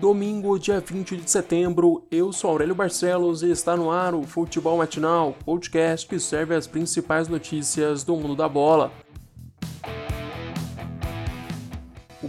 Domingo, dia 20 de setembro, eu sou Aurélio Barcelos e está no ar o Futebol Matinal, podcast que serve as principais notícias do mundo da bola.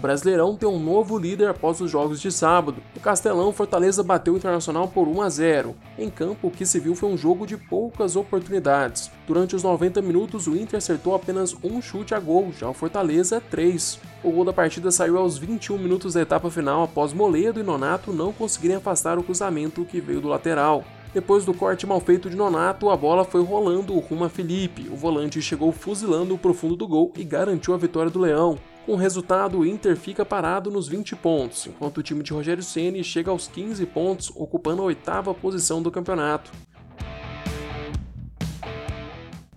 Brasileirão tem um novo líder após os jogos de sábado. O Castelão Fortaleza bateu o Internacional por 1 a 0. Em campo, o que se viu foi um jogo de poucas oportunidades. Durante os 90 minutos, o Inter acertou apenas um chute a gol, já o Fortaleza, três. O gol da partida saiu aos 21 minutos da etapa final após Moledo e Nonato não conseguirem afastar o cruzamento que veio do lateral. Depois do corte mal feito de Nonato, a bola foi rolando rumo a Felipe. O volante chegou fuzilando o profundo do gol e garantiu a vitória do Leão. Com o resultado, o Inter fica parado nos 20 pontos, enquanto o time de Rogério Ceni chega aos 15 pontos, ocupando a oitava posição do campeonato.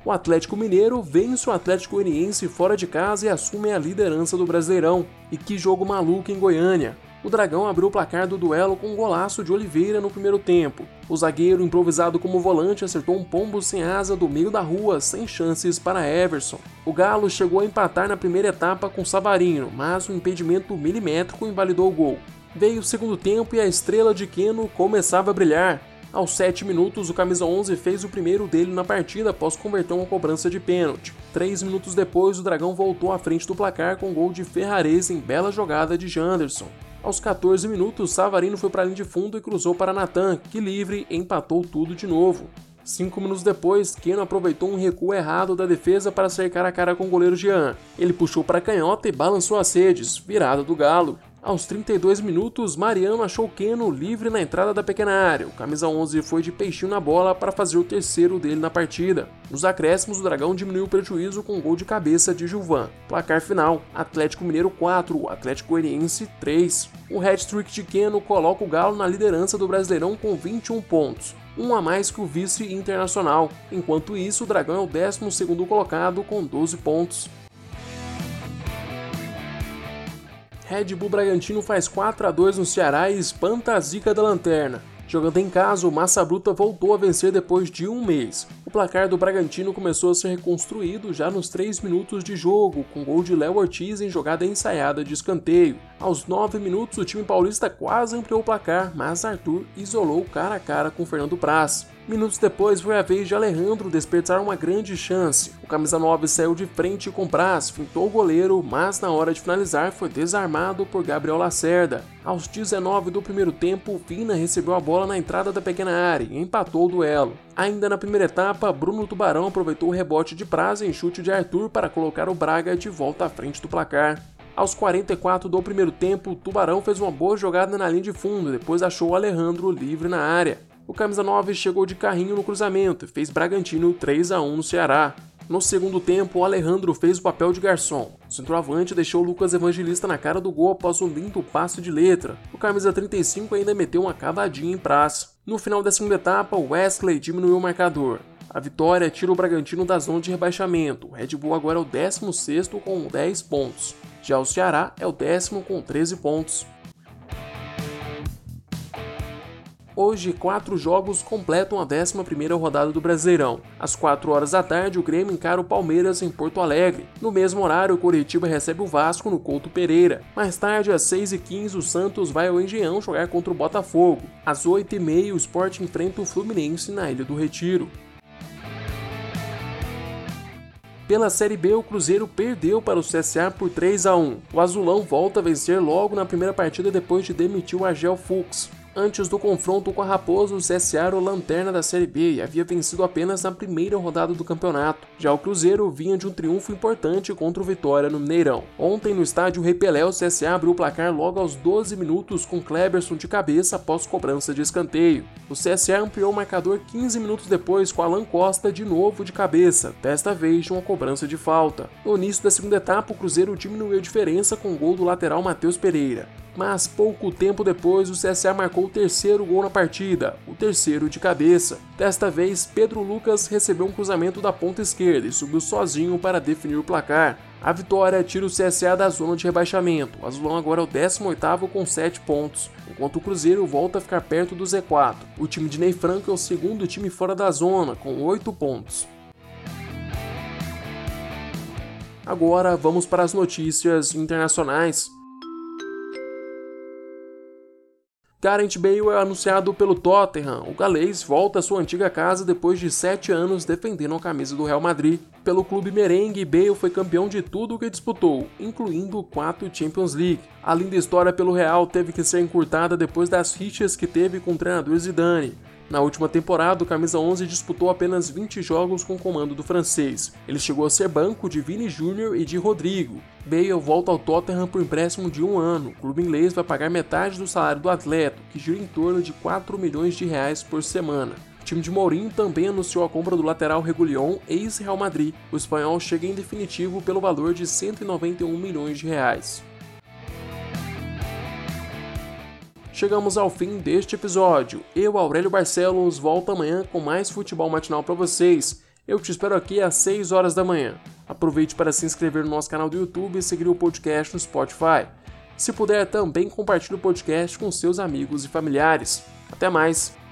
O Atlético Mineiro vence o Atlético Goianiense fora de casa e assume a liderança do Brasileirão. E que jogo maluco em Goiânia! O Dragão abriu o placar do duelo com um golaço de Oliveira no primeiro tempo. O zagueiro, improvisado como volante, acertou um pombo sem asa do meio da rua, sem chances para Everson. O Galo chegou a empatar na primeira etapa com Savarino, mas um impedimento milimétrico invalidou o gol. Veio o segundo tempo e a estrela de Keno começava a brilhar. Aos 7 minutos, o camisa 11 fez o primeiro dele na partida após converter uma cobrança de pênalti. Três minutos depois, o Dragão voltou à frente do placar com gol de Ferrares em bela jogada de Janderson. Aos 14 minutos, Savarino foi para a linha de fundo e cruzou para Natan, que livre empatou tudo de novo. Cinco minutos depois, Keno aproveitou um recuo errado da defesa para cercar a cara com o goleiro Jean. Ele puxou para a canhota e balançou as redes, virada do Galo. Aos 32 minutos, Mariano achou Keno livre na entrada da pequena área. O camisa 11 foi de peixinho na bola para fazer o terceiro dele na partida. Nos acréscimos, o Dragão diminuiu o prejuízo com um gol de cabeça de Gilvan. Placar final: Atlético Mineiro 4, Atlético Goianiense 3. O hat-trick de Keno coloca o Galo na liderança do Brasileirão com 21 pontos um a mais que o vice internacional. Enquanto isso, o Dragão é o 12 colocado com 12 pontos. Red Bull Bragantino faz 4 a 2 no Ceará e espanta a zica da lanterna. Jogando em casa, o Massa Bruta voltou a vencer depois de um mês. O placar do Bragantino começou a ser reconstruído já nos 3 minutos de jogo, com gol de Léo Ortiz em jogada ensaiada de escanteio. Aos 9 minutos, o time paulista quase ampliou o placar, mas Arthur isolou cara a cara com Fernando Praz. Minutos depois foi a vez de Alejandro desperdiçar uma grande chance. O camisa 9 saiu de frente com Praz, fintou o goleiro, mas na hora de finalizar foi desarmado por Gabriel Lacerda. Aos 19 do primeiro tempo, Vina recebeu a bola na entrada da pequena área e empatou o duelo. Ainda na primeira etapa, Bruno Tubarão aproveitou o rebote de Praz em chute de Arthur para colocar o Braga de volta à frente do placar. Aos 44 do primeiro tempo, Tubarão fez uma boa jogada na linha de fundo, depois achou Alejandro livre na área. O camisa 9 chegou de carrinho no cruzamento e fez Bragantino 3 a 1 no Ceará. No segundo tempo, o Alejandro fez o papel de garçom. O centroavante deixou o Lucas Evangelista na cara do gol após um lindo passo de letra. O camisa 35 ainda meteu uma cavadinha em praça. No final da segunda etapa, Wesley diminuiu o marcador. A vitória tira o Bragantino da zona de rebaixamento. O Red Bull agora é o 16 com 10 pontos. Já o Ceará é o décimo com 13 pontos. Hoje, quatro jogos completam a 11ª rodada do Brasileirão. Às 4 horas da tarde, o Grêmio encara o Palmeiras em Porto Alegre. No mesmo horário, o Coritiba recebe o Vasco no Couto Pereira. Mais tarde, às 6h15, o Santos vai ao Engenhão jogar contra o Botafogo. Às 8h30, o Sport enfrenta o Fluminense na Ilha do Retiro. Pela Série B, o Cruzeiro perdeu para o CSA por 3 a 1. O Azulão volta a vencer logo na primeira partida depois de demitir o Argel Fux. Antes do confronto com a Raposo, o CSA era o lanterna da Série B e havia vencido apenas na primeira rodada do campeonato. Já o Cruzeiro vinha de um triunfo importante contra o Vitória no Mineirão. Ontem, no estádio Rei Pelé, o CSA abriu o placar logo aos 12 minutos com Kleberson de cabeça após cobrança de escanteio. O CSA ampliou o marcador 15 minutos depois com Alan Costa de novo de cabeça, desta vez de uma cobrança de falta. No início da segunda etapa, o Cruzeiro diminuiu a diferença com o gol do lateral Matheus Pereira mas pouco tempo depois o CSA marcou o terceiro gol na partida, o terceiro de cabeça. Desta vez, Pedro Lucas recebeu um cruzamento da ponta esquerda e subiu sozinho para definir o placar. A vitória tira o CSA da zona de rebaixamento. O Azulão agora é o 18º com 7 pontos, enquanto o Cruzeiro volta a ficar perto do Z4. O time de Ney Franco é o segundo time fora da zona, com 8 pontos. Agora vamos para as notícias internacionais. Gareth Bale é anunciado pelo Tottenham. O galês volta à sua antiga casa depois de sete anos defendendo a camisa do Real Madrid. Pelo clube merengue, Bale foi campeão de tudo o que disputou, incluindo quatro Champions League. A linda história pelo Real teve que ser encurtada depois das rixas que teve com o treinador Zidane. Na última temporada, o camisa 11 disputou apenas 20 jogos com o comando do francês. Ele chegou a ser banco de Vini Júnior e de Rodrigo. Bale volta ao Tottenham por empréstimo de um ano. O clube inglês vai pagar metade do salário do atleta, que gira em torno de 4 milhões de reais por semana. O time de Mourinho também anunciou a compra do lateral Regulion, ex-Real Madrid. O espanhol chega em definitivo pelo valor de 191 milhões de reais. Chegamos ao fim deste episódio. Eu, Aurélio Barcelos, volto amanhã com mais futebol matinal para vocês. Eu te espero aqui às 6 horas da manhã. Aproveite para se inscrever no nosso canal do YouTube e seguir o podcast no Spotify. Se puder, também compartilhe o podcast com seus amigos e familiares. Até mais!